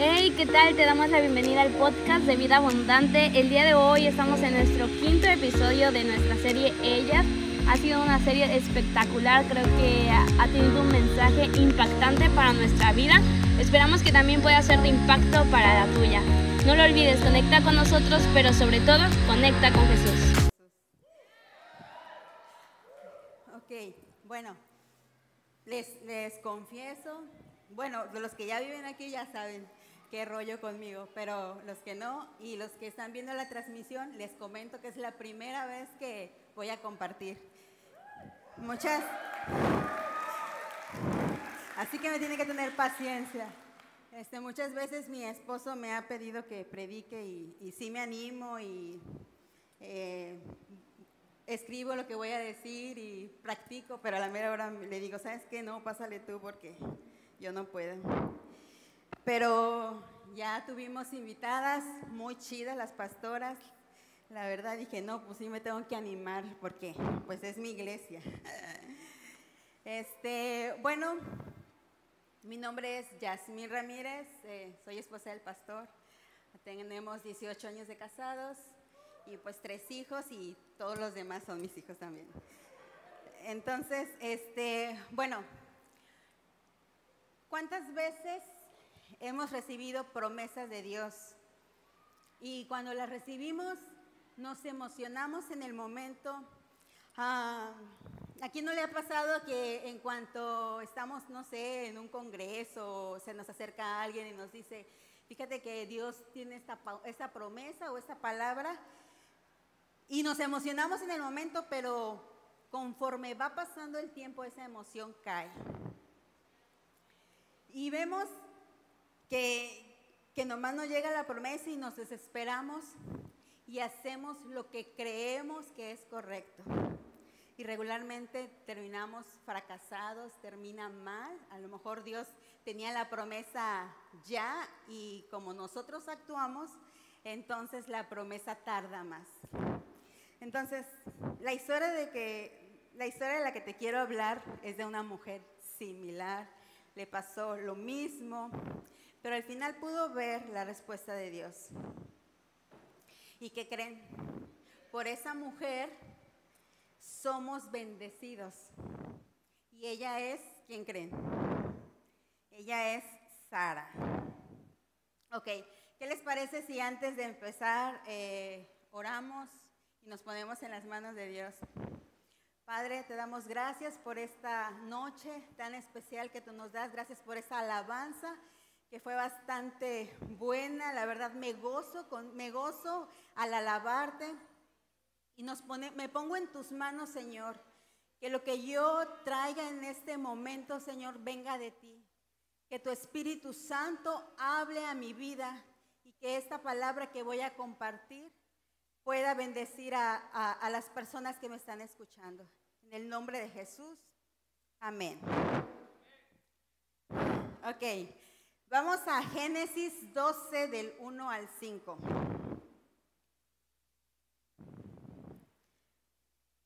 Hey, ¿qué tal? Te damos la bienvenida al podcast de Vida Abundante. El día de hoy estamos en nuestro quinto episodio de nuestra serie Ellas. Ha sido una serie espectacular, creo que ha tenido un mensaje impactante para nuestra vida. Esperamos que también pueda ser de impacto para la tuya. No lo olvides, conecta con nosotros, pero sobre todo, conecta con Jesús. Ok, bueno, les, les confieso, bueno, los que ya viven aquí ya saben qué rollo conmigo, pero los que no y los que están viendo la transmisión, les comento que es la primera vez que voy a compartir. Muchas. Así que me tiene que tener paciencia. Este, muchas veces mi esposo me ha pedido que predique y, y sí me animo y eh, escribo lo que voy a decir y practico, pero a la mera hora le digo, ¿sabes qué? No, pásale tú porque yo no puedo. Pero ya tuvimos invitadas muy chidas las pastoras. La verdad dije, no, pues sí me tengo que animar porque pues es mi iglesia. Este, bueno, mi nombre es Yasmín Ramírez, eh, soy esposa del pastor. Tenemos 18 años de casados y pues tres hijos y todos los demás son mis hijos también. Entonces, este, bueno, ¿cuántas veces hemos recibido promesas de Dios? Y cuando las recibimos, nos emocionamos en el momento. Ah, ¿A quién no le ha pasado que en cuanto estamos, no sé, en un congreso, se nos acerca alguien y nos dice, fíjate que Dios tiene esta, esta promesa o esta palabra, y nos emocionamos en el momento, pero conforme va pasando el tiempo, esa emoción cae. Y vemos que, que nomás nos llega la promesa y nos desesperamos y hacemos lo que creemos que es correcto. Y regularmente terminamos fracasados, termina mal. A lo mejor Dios tenía la promesa ya y como nosotros actuamos, entonces la promesa tarda más. Entonces, la historia de que la historia de la que te quiero hablar es de una mujer similar. Le pasó lo mismo, pero al final pudo ver la respuesta de Dios. ¿Y qué creen? Por esa mujer somos bendecidos. Y ella es, ¿quién creen? Ella es Sara. Ok, ¿qué les parece si antes de empezar eh, oramos y nos ponemos en las manos de Dios? Padre, te damos gracias por esta noche tan especial que tú nos das. Gracias por esa alabanza que fue bastante buena. La verdad, me gozo, con, me gozo al alabarte. Y nos pone, me pongo en tus manos, Señor. Que lo que yo traiga en este momento, Señor, venga de ti. Que tu Espíritu Santo hable a mi vida y que esta palabra que voy a compartir pueda bendecir a, a, a las personas que me están escuchando. En el nombre de Jesús. Amén. Ok, vamos a Génesis 12 del 1 al 5.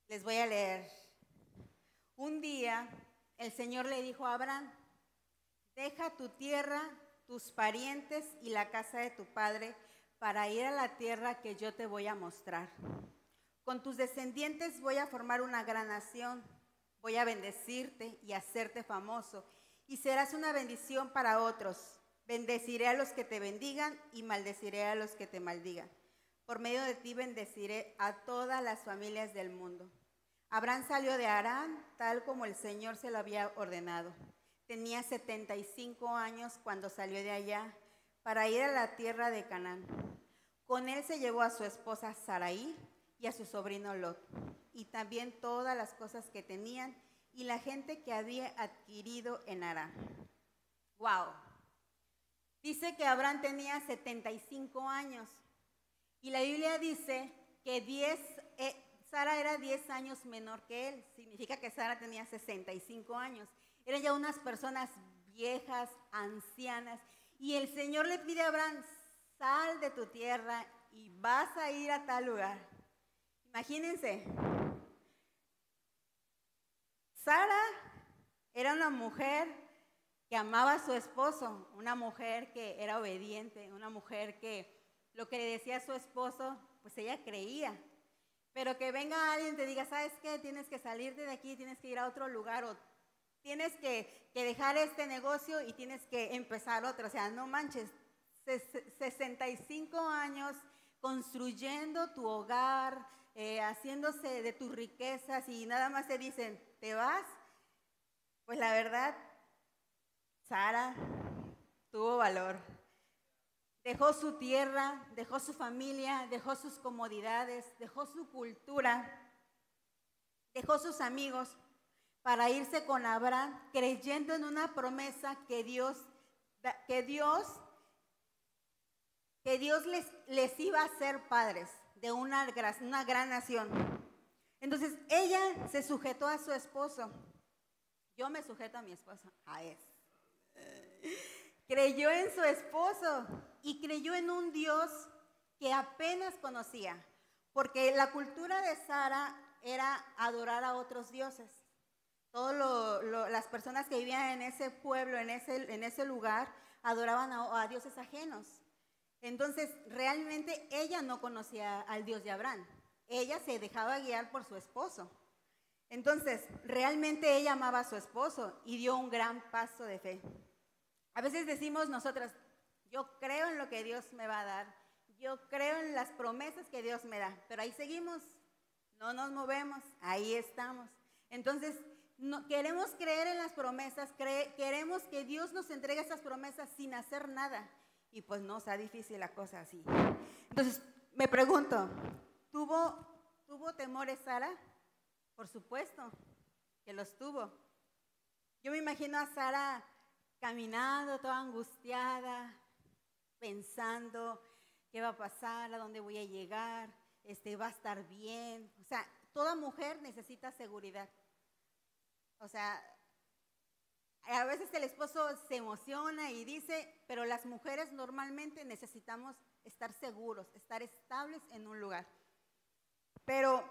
Les voy a leer. Un día el Señor le dijo a Abraham, deja tu tierra, tus parientes y la casa de tu padre para ir a la tierra que yo te voy a mostrar. Con tus descendientes voy a formar una gran nación, voy a bendecirte y hacerte famoso, y serás una bendición para otros. Bendeciré a los que te bendigan y maldeciré a los que te maldigan. Por medio de ti bendeciré a todas las familias del mundo. Abraham salió de Arán tal como el Señor se lo había ordenado. Tenía 75 años cuando salió de allá para ir a la tierra de Canaán. Con él se llevó a su esposa Saraí y a su sobrino Lot, y también todas las cosas que tenían y la gente que había adquirido en Arán. Wow. Dice que Abraham tenía 75 años y la Biblia dice que 10, eh, Sara era 10 años menor que él. Significa que Sara tenía 65 años. Eran ya unas personas viejas, ancianas. Y el Señor le pide a Abraham, sal de tu tierra y vas a ir a tal lugar. Imagínense, Sara era una mujer que amaba a su esposo, una mujer que era obediente, una mujer que lo que le decía a su esposo, pues ella creía. Pero que venga alguien y te diga, ¿sabes qué? Tienes que salir de aquí, tienes que ir a otro lugar o tienes que, que dejar este negocio y tienes que empezar otro. O sea, no manches, 65 años construyendo tu hogar, eh, haciéndose de tus riquezas y nada más te dicen, ¿te vas? Pues la verdad, Sara tuvo valor. Dejó su tierra, dejó su familia, dejó sus comodidades, dejó su cultura, dejó sus amigos para irse con Abraham creyendo en una promesa que Dios, que Dios, que Dios les, les iba a ser padres de una, una gran nación. Entonces ella se sujetó a su esposo. Yo me sujeto a mi esposo, a él. Creyó en su esposo y creyó en un Dios que apenas conocía, porque la cultura de Sara era adorar a otros dioses. Todas las personas que vivían en ese pueblo, en ese, en ese lugar, adoraban a, a dioses ajenos. Entonces, realmente ella no conocía al Dios de Abraham. Ella se dejaba guiar por su esposo. Entonces, realmente ella amaba a su esposo y dio un gran paso de fe. A veces decimos nosotras, yo creo en lo que Dios me va a dar, yo creo en las promesas que Dios me da, pero ahí seguimos, no nos movemos, ahí estamos. Entonces, no, queremos creer en las promesas, queremos que Dios nos entregue esas promesas sin hacer nada. Y pues no, sea difícil la cosa así. Entonces, me pregunto, ¿tuvo, ¿tuvo temores Sara? Por supuesto que los tuvo. Yo me imagino a Sara caminando toda angustiada, pensando qué va a pasar, a dónde voy a llegar, este, va a estar bien. O sea, toda mujer necesita seguridad. O sea, a veces el esposo se emociona y dice, pero las mujeres normalmente necesitamos estar seguros, estar estables en un lugar. Pero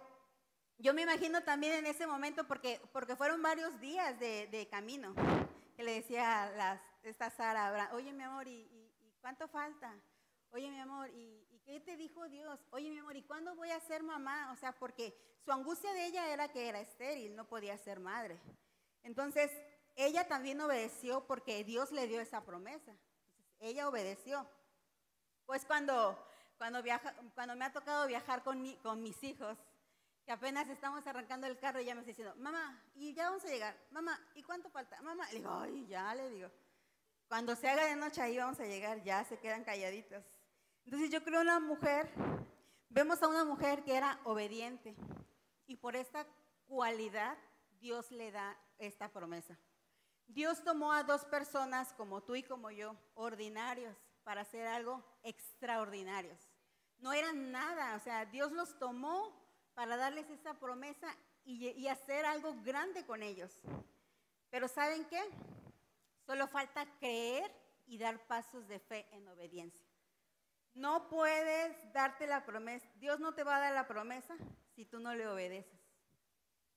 yo me imagino también en ese momento, porque, porque fueron varios días de, de camino, le decía a las, esta Sara, oye mi amor, ¿y, cuánto falta? Oye mi amor, ¿y, qué te dijo Dios? Oye mi amor, ¿y cuándo voy a ser mamá? O sea, porque su angustia de ella era que era estéril, no podía ser madre. Entonces, ella también obedeció porque Dios le dio esa promesa. ella obedeció. Pues cuando, cuando, viaja, cuando me ha tocado viajar con, con mis hijos, que apenas estamos arrancando el carro y ya me está diciendo, mamá, y ya vamos a llegar, mamá, ¿y cuánto falta? Mamá, le digo, ay, ya le digo, cuando se haga de noche ahí vamos a llegar, ya se quedan calladitos. Entonces yo creo una mujer, vemos a una mujer que era obediente y por esta cualidad Dios le da esta promesa. Dios tomó a dos personas como tú y como yo, ordinarios, para hacer algo extraordinarios. No eran nada, o sea, Dios los tomó para darles esa promesa y, hacer algo grande con ellos. Pero ¿saben qué? Solo falta creer y dar pasos de fe en obediencia. No puedes darte la promesa, Dios no te va a dar la promesa si tú no le obedeces.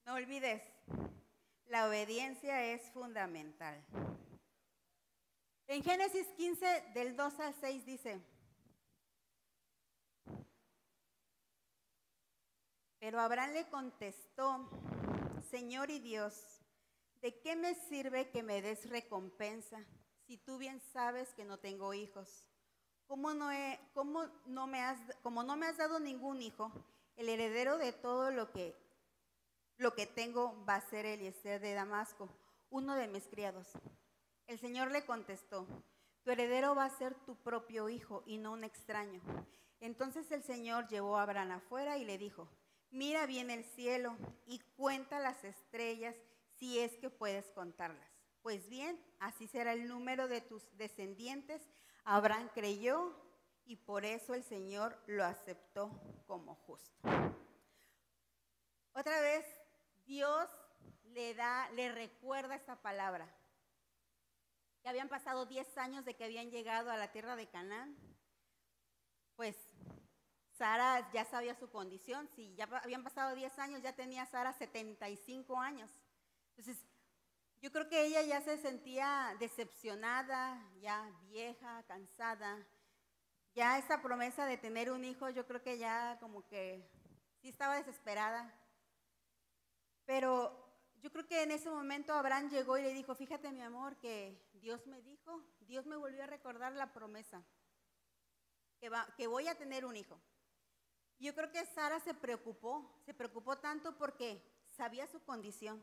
No olvides, la obediencia es fundamental. En Génesis 15, del 2 al 6 dice, Pero Abraham le contestó, Señor y Dios, ¿de qué me sirve que me des recompensa si tú bien sabes que no tengo hijos? ¿Cómo no, como no me has dado ningún hijo, el heredero de todo lo que, lo que tengo va a ser Eliezer de Damasco, uno de mis criados. El Señor le contestó, tu heredero va a ser tu propio hijo y no un extraño. Entonces el Señor llevó a Abraham afuera y le dijo, Mira bien el cielo y cuenta las estrellas si es que puedes contarlas. Pues bien, así será el número de tus descendientes. Abraham creyó y por eso el Señor lo aceptó como justo. Otra vez, Dios le da, le recuerda esta palabra. Que habían pasado 10 años de que habían llegado a la tierra de Canaán. Pues Sara ya sabía su condición, si ya habían pasado 10 años, ya tenía Sara 75 años. Entonces, Yo creo que ella ya se sentía decepcionada, ya vieja, cansada. Ya esa promesa de tener un hijo, yo creo que ya como que sí estaba desesperada. Pero yo creo que en ese momento Abraham llegó y le dijo, fíjate mi amor, que Dios me dijo, Dios me volvió a recordar la promesa, que, que voy a tener un hijo. Yo creo que Sara se preocupó, se preocupó tanto porque sabía su condición.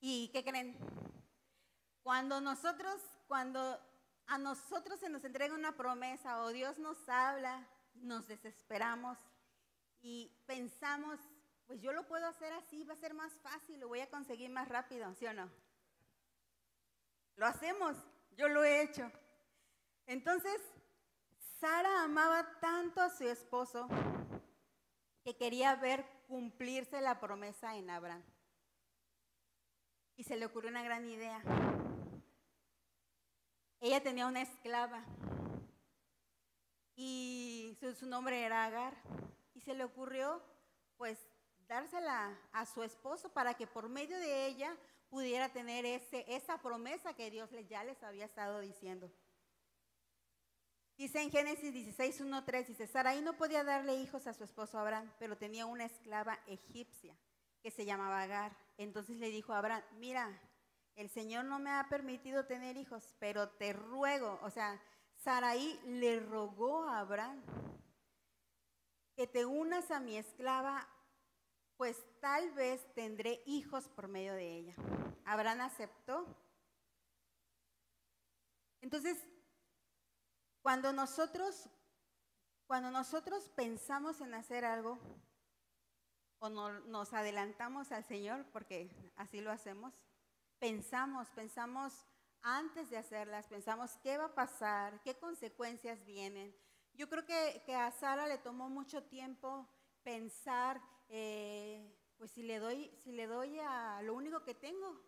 ¿Y qué creen? Cuando nosotros, cuando a nosotros se nos entrega una promesa o Dios nos habla, nos desesperamos y pensamos, pues yo lo puedo hacer así, va a ser más fácil, lo voy a conseguir más rápido, ¿sí o no? Lo hacemos, yo lo he hecho. Entonces, Sara amaba tanto a su esposo que quería ver cumplirse la promesa en Abraham y se le ocurrió una gran idea. Ella tenía una esclava y su, nombre era Agar y se le ocurrió pues dársela a su esposo para que por medio de ella pudiera tener ese, esa promesa que Dios ya les había estado diciendo. Dice en Génesis 16, 1, 3, dice, Sarai no podía darle hijos a su esposo Abraham, pero tenía una esclava egipcia que se llamaba Agar. Entonces le dijo a Abraham, mira, el Señor no me ha permitido tener hijos, pero te ruego, o sea, Saraí le rogó a Abraham que te unas a mi esclava, pues tal vez tendré hijos por medio de ella. Abraham aceptó. Entonces, cuando nosotros, cuando nosotros pensamos en hacer algo, o nos adelantamos al Señor, porque así lo hacemos, pensamos, pensamos antes de hacerlas, pensamos qué va a pasar, qué consecuencias vienen. Yo creo que, a Sara le tomó mucho tiempo pensar, eh, pues si le doy, si le doy a lo único que tengo.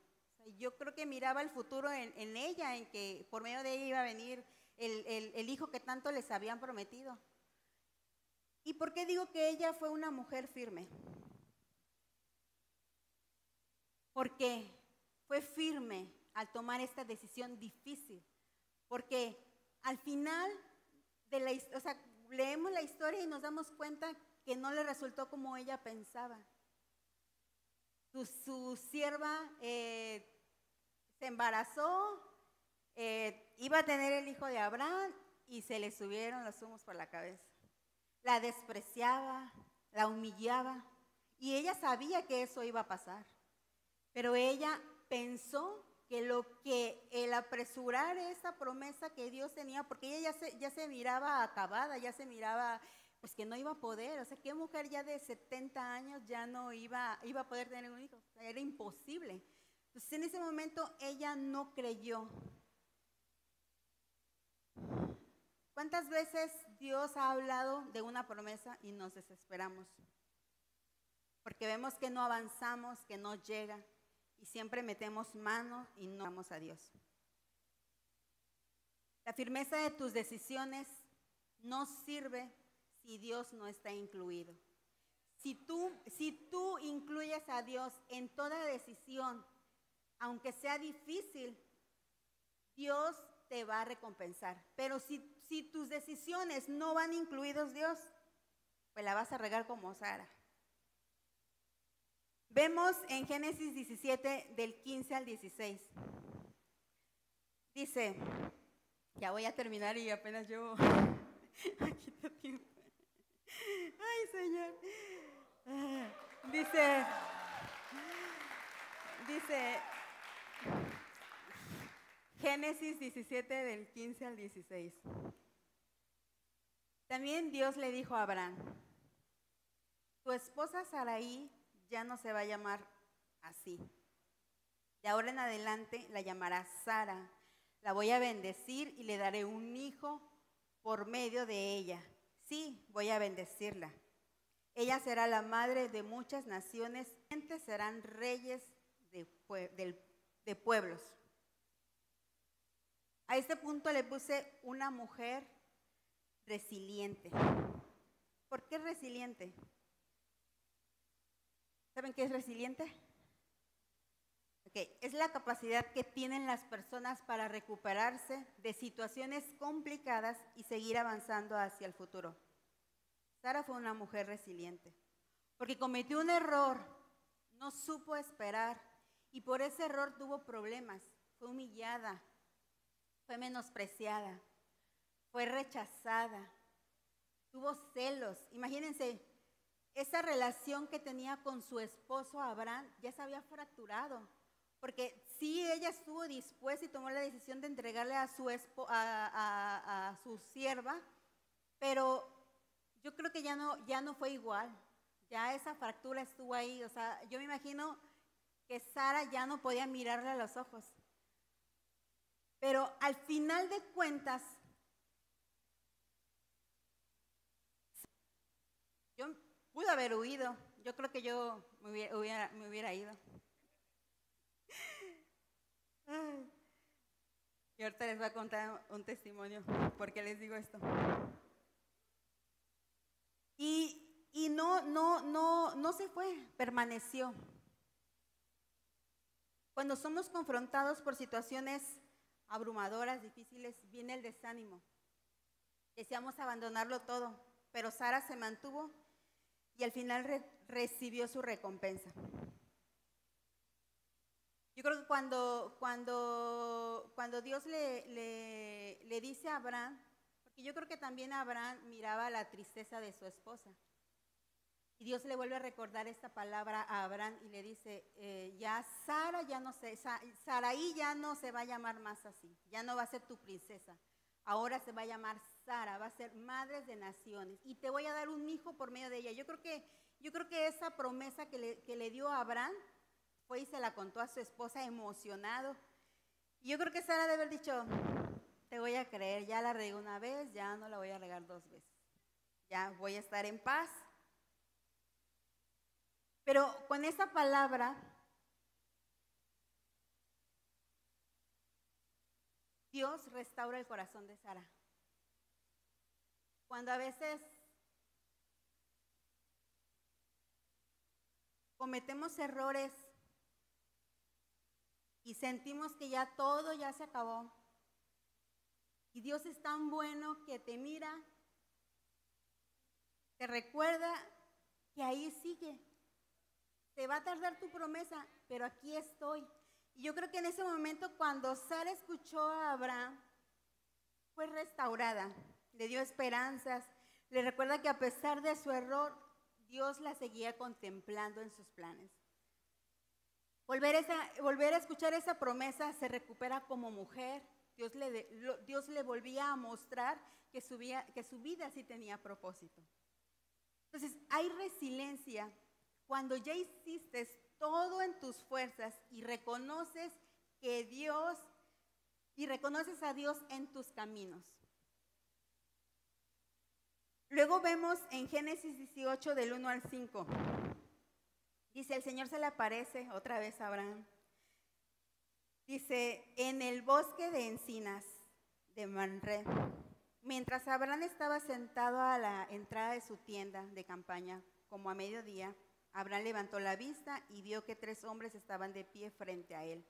yo creo que miraba el futuro en, ella, en que por medio de ella iba a venir el hijo que tanto les habían prometido. ¿Y por qué digo que ella fue una mujer firme? porque fue firme al tomar esta decisión difícil, porque al final de la, o sea, leemos la historia y nos damos cuenta que no le resultó como ella pensaba. Su, sierva eh, se embarazó, eh, iba a tener el hijo de Abraham y se le subieron los humos por la cabeza. La despreciaba, la humillaba y ella sabía que eso iba a pasar. Pero ella pensó que lo que el apresurar esa promesa que Dios tenía, porque ella ya se, ya se miraba acabada, ya se miraba pues que no iba a poder, o sea, ¿qué mujer ya de 70 años ya no iba, iba a poder tener un hijo? era imposible. Entonces en ese momento ella no creyó. ¿Cuántas veces Dios ha hablado de una promesa y nos desesperamos? Porque vemos que no avanzamos, que no llega y siempre metemos mano y no vamos a Dios. La firmeza de tus decisiones no sirve si Dios no está incluido. Si tú, si tú incluyes a Dios en toda decisión, aunque sea difícil, Dios te va a recompensar. Pero si, si tus decisiones no van incluidos Dios, pues la vas a regar como Sara. Vemos en Génesis 17 del 15 al 16. Dice, ya voy a terminar y apenas yo... Ay, Señor. Dice, dice Génesis 17 del 15 al 16. También Dios le dijo a Abraham, tu esposa Saraí ya no se va a llamar así. De ahora en adelante la llamará Sara. La voy a bendecir y le daré un hijo por medio de ella. Sí, voy a bendecirla. Ella será la madre de muchas naciones, serán reyes de, de pueblos. A este punto le puse una mujer resiliente. ¿Por qué resiliente? ¿Saben qué es resiliente? Okay. Es la capacidad que tienen las personas para recuperarse de situaciones complicadas y seguir avanzando hacia el futuro. Sara fue una mujer resiliente, porque cometió un error, no supo esperar y por ese error tuvo problemas, fue humillada, fue menospreciada, fue rechazada, tuvo celos. Imagínense, esa relación que tenía con su esposo Abraham ya se había fracturado. Porque sí, ella estuvo dispuesta y tomó la decisión de entregarle a su, a, su sierva, pero yo creo que ya no, ya no fue igual. Ya esa fractura estuvo ahí. O sea, yo me imagino que Sara ya no podía mirarle a los ojos. Pero al final de cuentas, yo pude haber huido. Yo creo que yo me hubiera, ido. Y ahorita les voy a contar un testimonio. ¿Por qué les digo esto? Y, no, se fue, permaneció. Cuando somos confrontados por situaciones abrumadoras, difíciles, viene el desánimo. Deseamos abandonarlo todo, pero Sara se mantuvo y al final recibió su recompensa. Yo creo que cuando, Dios le, le, dice a Abraham, porque yo creo que también Abraham miraba la tristeza de su esposa. Y Dios le vuelve a recordar esta palabra a Abraham y le dice, eh, ya Sara ya no se, Saraí ya no se va a llamar más así, ya no va a ser tu princesa, ahora se va a llamar Sara, va a ser madre de naciones y te voy a dar un hijo por medio de ella. Yo creo que, yo creo que esa promesa que le, que le dio Abraham fue y se la contó a su esposa emocionado. Y yo creo que Sara debe haber dicho, te voy a creer, ya la regué una vez, ya no la voy a regar dos veces. Ya voy a estar en paz. Pero con esa palabra, Dios restaura el corazón de Sara. Cuando a veces cometemos errores y sentimos que ya todo ya se acabó. Y Dios es tan bueno que te mira, te recuerda que ahí sigue. Te va a tardar tu promesa, pero aquí estoy. Y yo creo que en ese momento cuando Sara escuchó a Abraham, fue restaurada, le dio esperanzas, le recuerda que a pesar de su error, Dios la seguía contemplando en sus planes. Volver, volver a escuchar esa promesa se recupera como mujer. Dios le, volvía a mostrar que su, vida, que su vida sí tenía propósito. Entonces, hay resiliencia cuando ya hiciste todo en tus fuerzas y reconoces que Dios, y reconoces a Dios en tus caminos. Luego vemos en Génesis 18 del 1 al 5. Dice, el Señor se le aparece otra vez a Abraham. Dice, en el bosque de encinas de Manre, mientras Abraham estaba sentado a la entrada de su tienda de campaña, como a mediodía, Abraham levantó la vista y vio que tres hombres estaban de pie frente a él.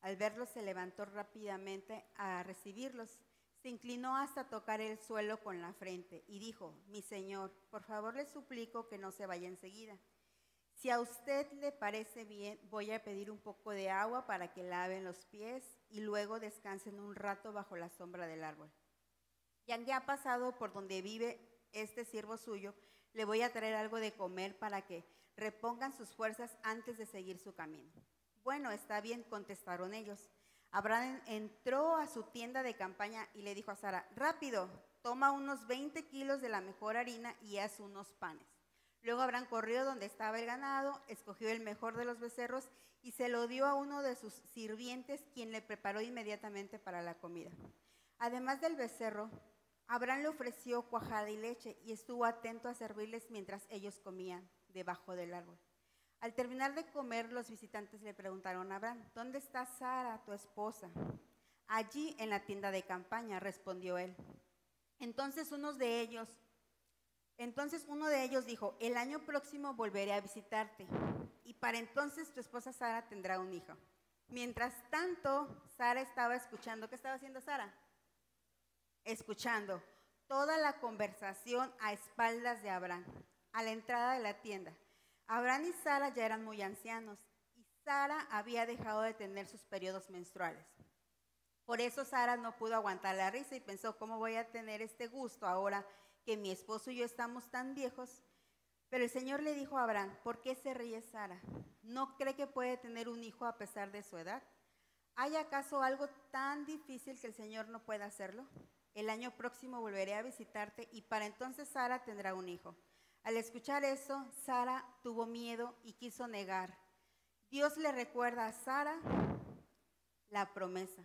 Al verlos se levantó rápidamente a recibirlos. Se inclinó hasta tocar el suelo con la frente y dijo, mi señor, por favor le suplico que no se vaya enseguida si a usted le parece bien, voy a pedir un poco de agua para que laven los pies y luego descansen un rato bajo la sombra del árbol. Ya que ha pasado por donde vive este siervo suyo, le voy a traer algo de comer para que repongan sus fuerzas antes de seguir su camino. Bueno, está bien, contestaron ellos. Abraham entró a su tienda de campaña y le dijo a Sara, rápido, toma unos 20 kilos de la mejor harina y haz unos panes. Luego Abraham corrió donde estaba el ganado, escogió el mejor de los becerros y se lo dio a uno de sus sirvientes, quien le preparó inmediatamente para la comida. Además del becerro, Abraham le ofreció cuajada y leche y estuvo atento a servirles mientras ellos comían debajo del árbol. Al terminar de comer, los visitantes le preguntaron a Abraham, ¿dónde está Sara, tu esposa? Allí en la tienda de campaña, respondió él. Entonces unos de ellos, entonces uno de ellos dijo, el año próximo volveré a visitarte y para entonces tu esposa Sara tendrá un hijo. Mientras tanto, Sara estaba escuchando. ¿Qué estaba haciendo Sara? Escuchando toda la conversación a espaldas de Abraham, a la entrada de la tienda. Abraham y Sara ya eran muy ancianos y Sara había dejado de tener sus periodos menstruales. Por eso Sara no pudo aguantar la risa y pensó, ¿cómo voy a tener este gusto ahora que mi esposo y yo estamos tan viejos? Pero el Señor le dijo a Abraham, ¿por qué se ríe Sara? ¿No cree que puede tener un hijo a pesar de su edad? ¿Hay acaso algo tan difícil que el Señor no pueda hacerlo? El año próximo volveré a visitarte y para entonces Sara tendrá un hijo. Al escuchar eso, Sara tuvo miedo y quiso negar. Dios le recuerda a Sara la promesa.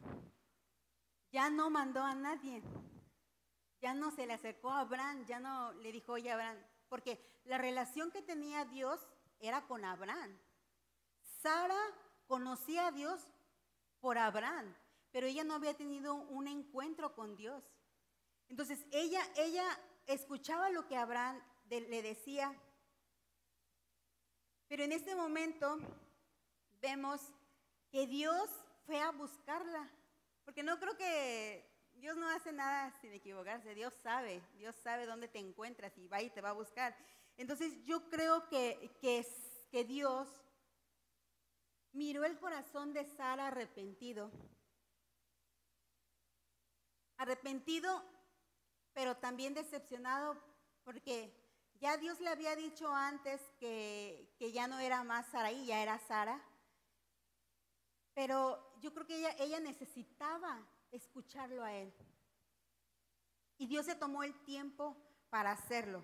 Ya no mandó a nadie. Ya no se le acercó a Abraham, ya no le dijo, oye Abraham, porque la relación que tenía Dios era con Abraham. Sara conocía a Dios por Abraham, pero ella no había tenido un encuentro con Dios. Entonces ella, ella escuchaba lo que Abraham le decía, pero en este momento vemos que Dios fue a buscarla, porque no creo que Dios no hace nada sin equivocarse, Dios sabe, Dios sabe dónde te encuentras y va y te va a buscar. Entonces yo creo que, que, que Dios miró el corazón de Sara arrepentido. Arrepentido, pero también decepcionado porque ya Dios le había dicho antes que, que ya no era más Saraí, ya era Sara. Pero yo creo que ella, ella necesitaba escucharlo a Él. Y Dios se tomó el tiempo para hacerlo.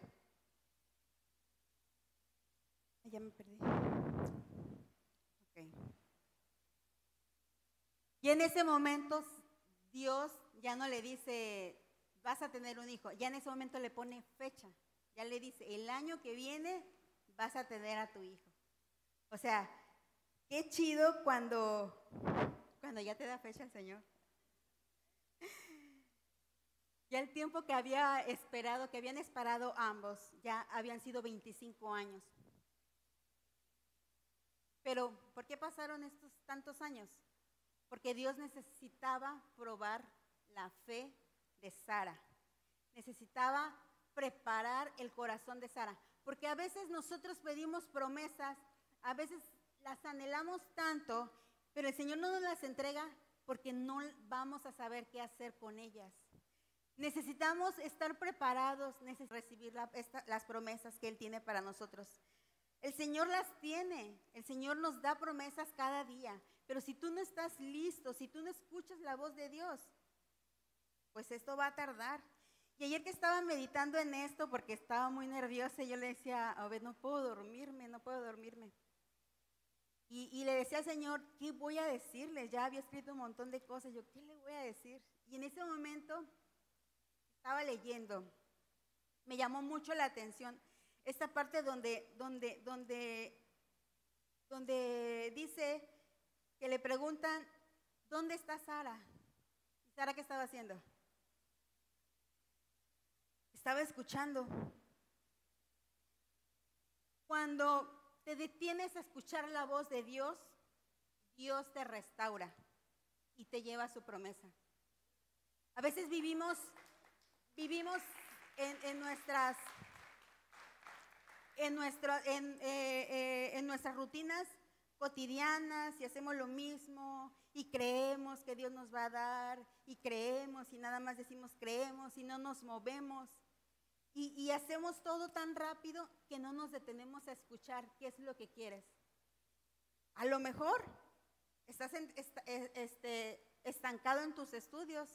Ya me perdí. Okay. Y en ese momento Dios ya no le dice, vas a tener un hijo. Ya en ese momento le pone fecha. Ya le dice, el año que viene vas a tener a tu hijo. O sea, qué chido cuando, cuando ya te da fecha el Señor. Ya el tiempo que había esperado, que habían esperado ambos, ya habían sido 25 años. Pero, ¿por qué pasaron estos tantos años? Porque Dios necesitaba probar la fe de Sara. Necesitaba preparar el corazón de Sara. Porque a veces nosotros pedimos promesas, a veces las anhelamos tanto, pero el Señor no nos las entrega porque no vamos a saber qué hacer con ellas. Necesitamos estar preparados, recibir las promesas que Él tiene para nosotros. El Señor las tiene, el Señor nos da promesas cada día, pero si tú no estás listo, si tú no escuchas la voz de Dios, pues esto va a tardar. Y ayer que estaba meditando en esto, porque estaba muy nerviosa, yo le decía, a ver, no puedo dormirme, no puedo dormirme. Y, y, le decía al Señor, ¿qué voy a decirle? Ya había escrito un montón de cosas, yo, ¿qué le voy a decir? Y en ese momento estaba leyendo, me llamó mucho la atención esta parte donde, donde, donde, donde dice que le preguntan, ¿dónde está Sara? ¿Y Sara qué estaba haciendo? Estaba escuchando. Cuando te detienes a escuchar la voz de Dios, Dios te restaura y te lleva a su promesa. A veces vivimos, vivimos en, nuestras en, nuestro, en, eh, eh, en nuestras rutinas cotidianas y hacemos lo mismo y creemos que Dios nos va a dar y creemos y nada más decimos creemos y no nos movemos y, y hacemos todo tan rápido que no nos detenemos a escuchar qué es lo que quieres. A lo mejor estás en, e, este, estancado en tus estudios,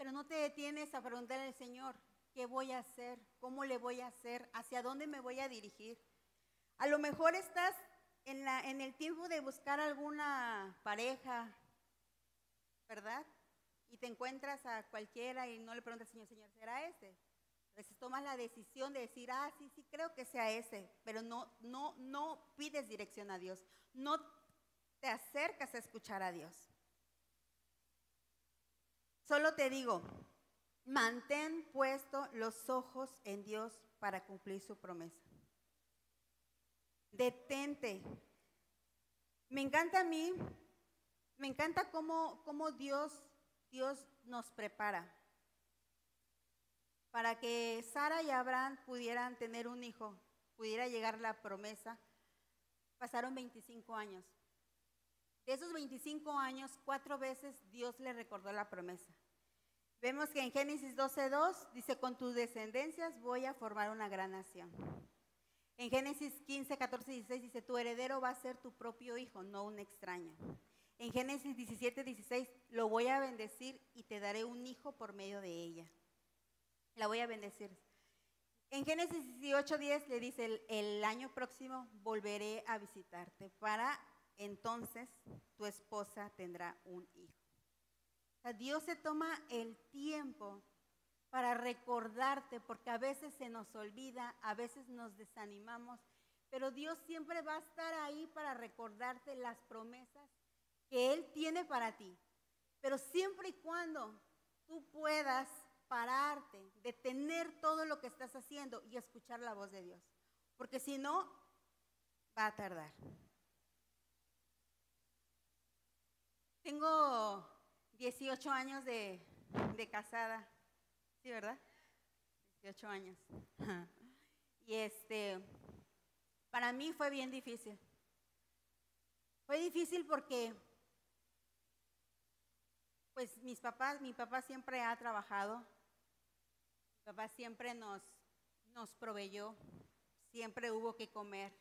pero no te detienes a preguntarle al Señor, ¿qué voy a hacer? ¿Cómo le voy a hacer? ¿Hacia dónde me voy a dirigir? A lo mejor estás en, el tiempo de buscar alguna pareja, ¿verdad? Y te encuentras a cualquiera y no le preguntas, Señor, Señor, ¿será ese? Veces tomas la decisión de decir, ah, sí, sí, creo que sea ese, pero no, no, no pides dirección a Dios, no te acercas a escuchar a Dios. Solo te digo, Mantén puesto los ojos en Dios para cumplir su promesa. Detente. Me encanta a mí Me encanta cómo, cómo Dios, Dios nos prepara para que Sara y Abraham pudieran tener un hijo, pudiera llegar la promesa. Pasaron 25 años. De esos 25 años, cuatro veces Dios le recordó la promesa. Vemos que en Génesis 12.2 dice, con tus descendencias voy a formar una gran nación. En Génesis 15, 14 y 16 dice, tu heredero va a ser tu propio hijo, no un extraño. En Génesis 17, 16, lo voy a bendecir y te daré un hijo por medio de ella. La voy a bendecir. En Génesis 18, 10 le dice, el, el año próximo volveré a visitarte. Para entonces tu esposa tendrá un hijo. Sea, Dios se toma el tiempo para recordarte, porque a veces se nos olvida, a veces nos desanimamos, pero Dios siempre va a estar ahí para recordarte las promesas que Él tiene para ti. Pero siempre y cuando tú puedas pararte, detener todo lo que estás haciendo y escuchar la voz de Dios. Porque si no, va a tardar. Tengo 18 años de, de casada. Sí, ¿verdad? 18 años. Y este, para mí fue bien difícil. Fue difícil porque, pues mis papás, mi papá siempre ha trabajado, mi papá siempre nos, nos proveyó, siempre hubo que comer.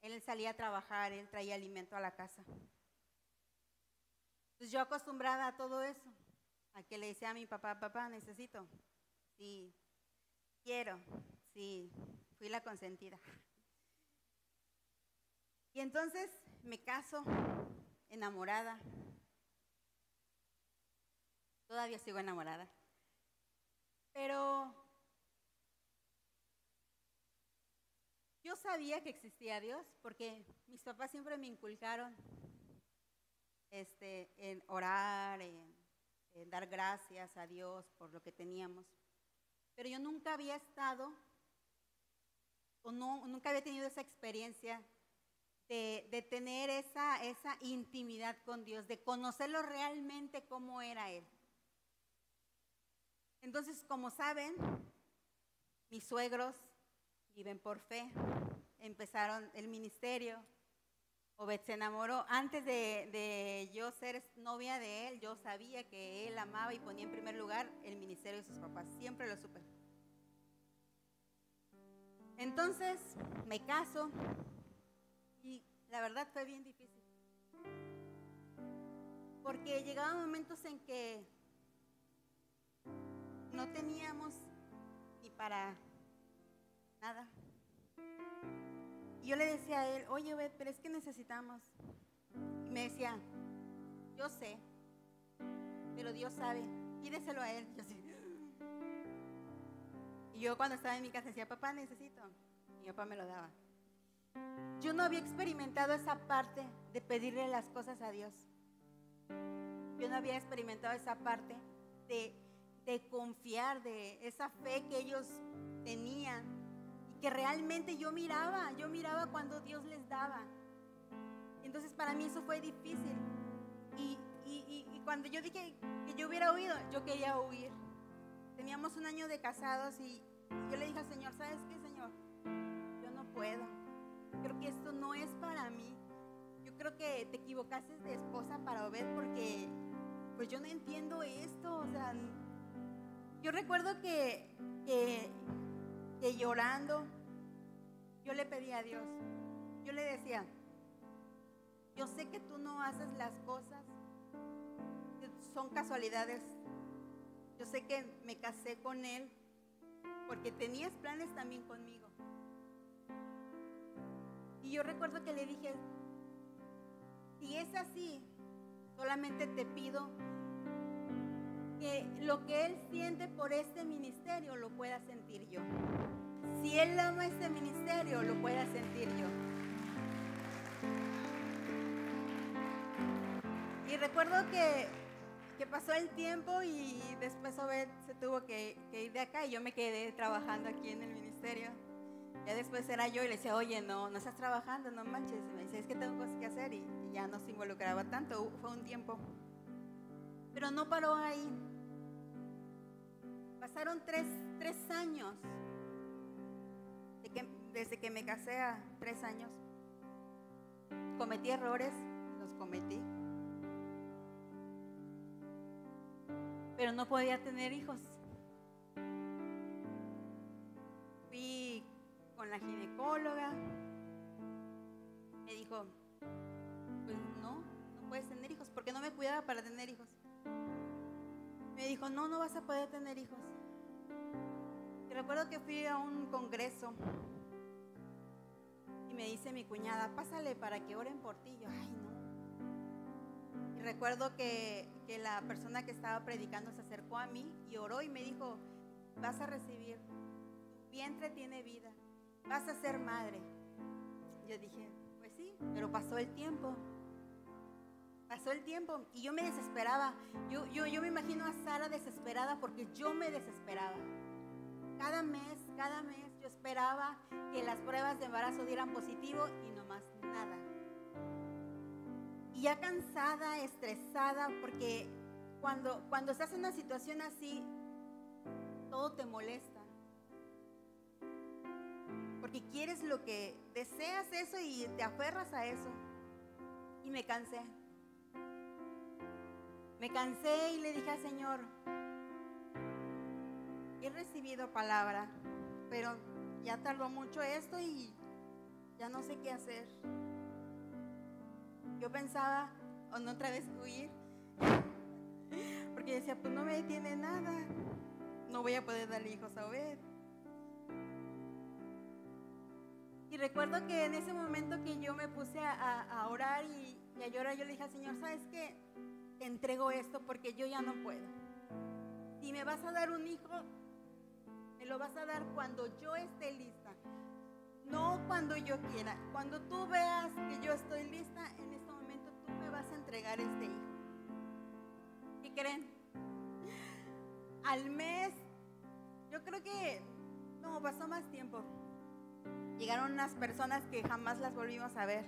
Él salía a trabajar, él traía alimento a la casa. Entonces yo acostumbrada a todo eso, a que le decía a mi papá, papá, necesito. Sí, quiero. Sí, fui la consentida. Y entonces me caso, enamorada. Todavía sigo enamorada. Pero yo sabía que existía Dios porque mis papás siempre me inculcaron este, en orar, en eh, dar gracias a Dios por lo que teníamos. Pero yo nunca había estado o no, nunca había tenido esa experiencia de, de, tener esa, esa intimidad con Dios, de conocerlo realmente cómo era Él. Entonces, como saben, mis suegros viven por fe, empezaron el ministerio, Obed se enamoró. Antes de, yo ser novia de él, yo sabía que él amaba y ponía en primer lugar el ministerio de sus papás. Siempre lo supe. Entonces me caso y la verdad fue bien difícil. Porque llegaban momentos en que no teníamos ni para nada. Yo le decía a él, oye, Obed, pero es que necesitamos. Y me decía, yo sé, pero Dios sabe, pídeselo a él. Y yo cuando estaba en mi casa decía, papá, necesito. Y mi papá me lo daba. Yo no había experimentado esa parte de pedirle las cosas a Dios. Yo no había experimentado esa parte de, de confiar, de esa fe que ellos tenían que realmente yo miraba, yo miraba cuando Dios les daba. Entonces para mí eso fue difícil. Y, cuando yo dije que yo hubiera huido, yo quería huir. Teníamos un año de casados y, yo le dije al Señor, ¿sabes qué, Señor? Yo no puedo. Creo que esto no es para mí. Yo creo que te equivocaste de esposa para Obed porque pues yo no entiendo esto. O sea, yo recuerdo que, que que llorando, yo le pedí a Dios, yo le decía, yo sé que tú no haces las cosas, que son casualidades. Yo sé que me casé con él porque tenías planes también conmigo. Y yo recuerdo que le dije, si es así, solamente te pido que lo que Él siente por este ministerio lo pueda sentir yo. Si Él ama este ministerio, lo pueda sentir yo. Y recuerdo que, que pasó el tiempo y después Obed se tuvo que, que, ir de acá y yo me quedé trabajando aquí en el ministerio. Ya después era yo y le decía, oye, no, no estás trabajando, no manches. Y me dice, es que tengo cosas que hacer y, y ya no se involucraba tanto. Fue un tiempo. Pero no paró ahí. Pasaron tres, tres años desde que me casé a tres años. Cometí errores, los cometí. Pero no podía tener hijos. Fui con la ginecóloga. Me dijo, pues no, no puedes tener hijos, porque no me cuidaba para tener hijos. Me dijo, no, no vas a poder tener hijos. Y recuerdo que fui a un congreso y me dice mi cuñada, pásale para que oren por ti. Yo, ay, no. Y recuerdo que, que la persona que estaba predicando se acercó a mí y oró y me dijo, vas a recibir, tu vientre tiene vida, vas a ser madre. Yo dije, pues sí, pero pasó el tiempo. Pasó el tiempo y yo me desesperaba. Yo, yo, yo me imagino a Sara desesperada porque yo me desesperaba. Cada mes, cada mes yo esperaba que las pruebas de embarazo dieran positivo y no más nada. Y ya cansada, estresada, porque cuando, cuando estás en una situación así, todo te molesta. Porque quieres lo que deseas eso y te aferras a eso. Y me cansé. Me cansé y le dije al Señor, he recibido palabra, pero ya tardó mucho esto y ya no sé qué hacer. Yo pensaba, o no otra vez huir, porque decía, pues no me detiene nada, no voy a poder darle hijos a Obed. Y recuerdo que en ese momento que yo me puse a, orar y, y a llorar, yo le dije al Señor, ¿sabes qué? Entrego esto porque yo ya no puedo. Si me vas a dar un hijo, me lo vas a dar cuando yo esté lista. No cuando yo quiera. Cuando tú veas que yo estoy lista, en este momento tú me vas a entregar este hijo. ¿Qué creen? Al mes, yo creo que, no, pasó más tiempo. Llegaron unas personas que jamás las volvimos a ver.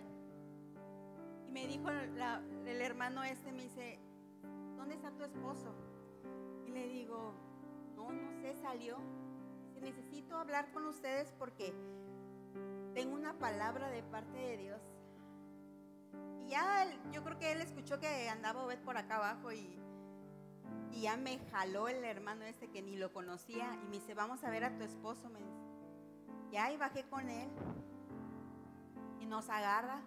Y me dijo el hermano este, me dice, ¿dónde está tu esposo? Y le digo, no, no sé, salió. Necesito hablar con ustedes porque tengo una palabra de parte de Dios. Y ya yo creo que él escuchó que andaba Obed por acá abajo y, y ya me jaló el hermano este que ni lo conocía y me dice, vamos a ver a tu esposo. Me dice. Y bajé con él y nos agarra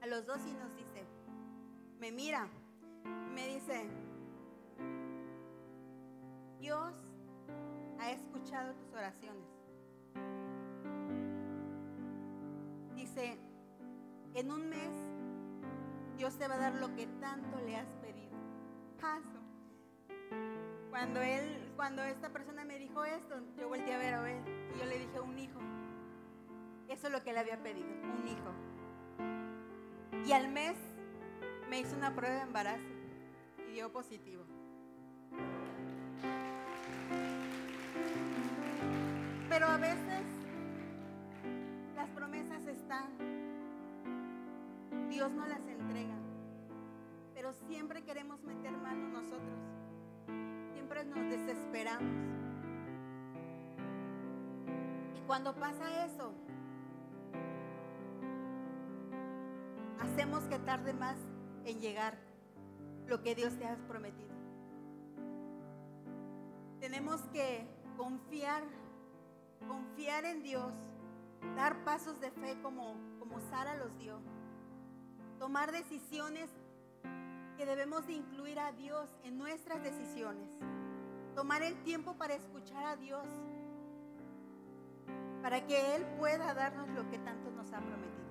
a los dos y nos dice, me mira, me dice, Dios ha escuchado tus oraciones. Dice, en un mes Dios te va a dar lo que tanto le has pedido. Paso. Cuando él, cuando esta persona me dijo esto, yo volteé a ver a él y yo le dije un hijo. Eso es lo que le había pedido, un hijo. Y al mes me hizo una prueba de embarazo y dio positivo. Pero a veces las promesas están, Dios no las entrega, pero siempre queremos meter mano nosotros, siempre nos desesperamos. Y cuando pasa eso, hacemos que tarde más llegar lo que Dios te ha prometido. Tenemos que confiar, confiar en Dios, dar pasos de fe como, como Sara los dio, tomar decisiones que debemos de incluir a Dios en nuestras decisiones, tomar el tiempo para escuchar a Dios, para que Él pueda darnos lo que tanto nos ha prometido.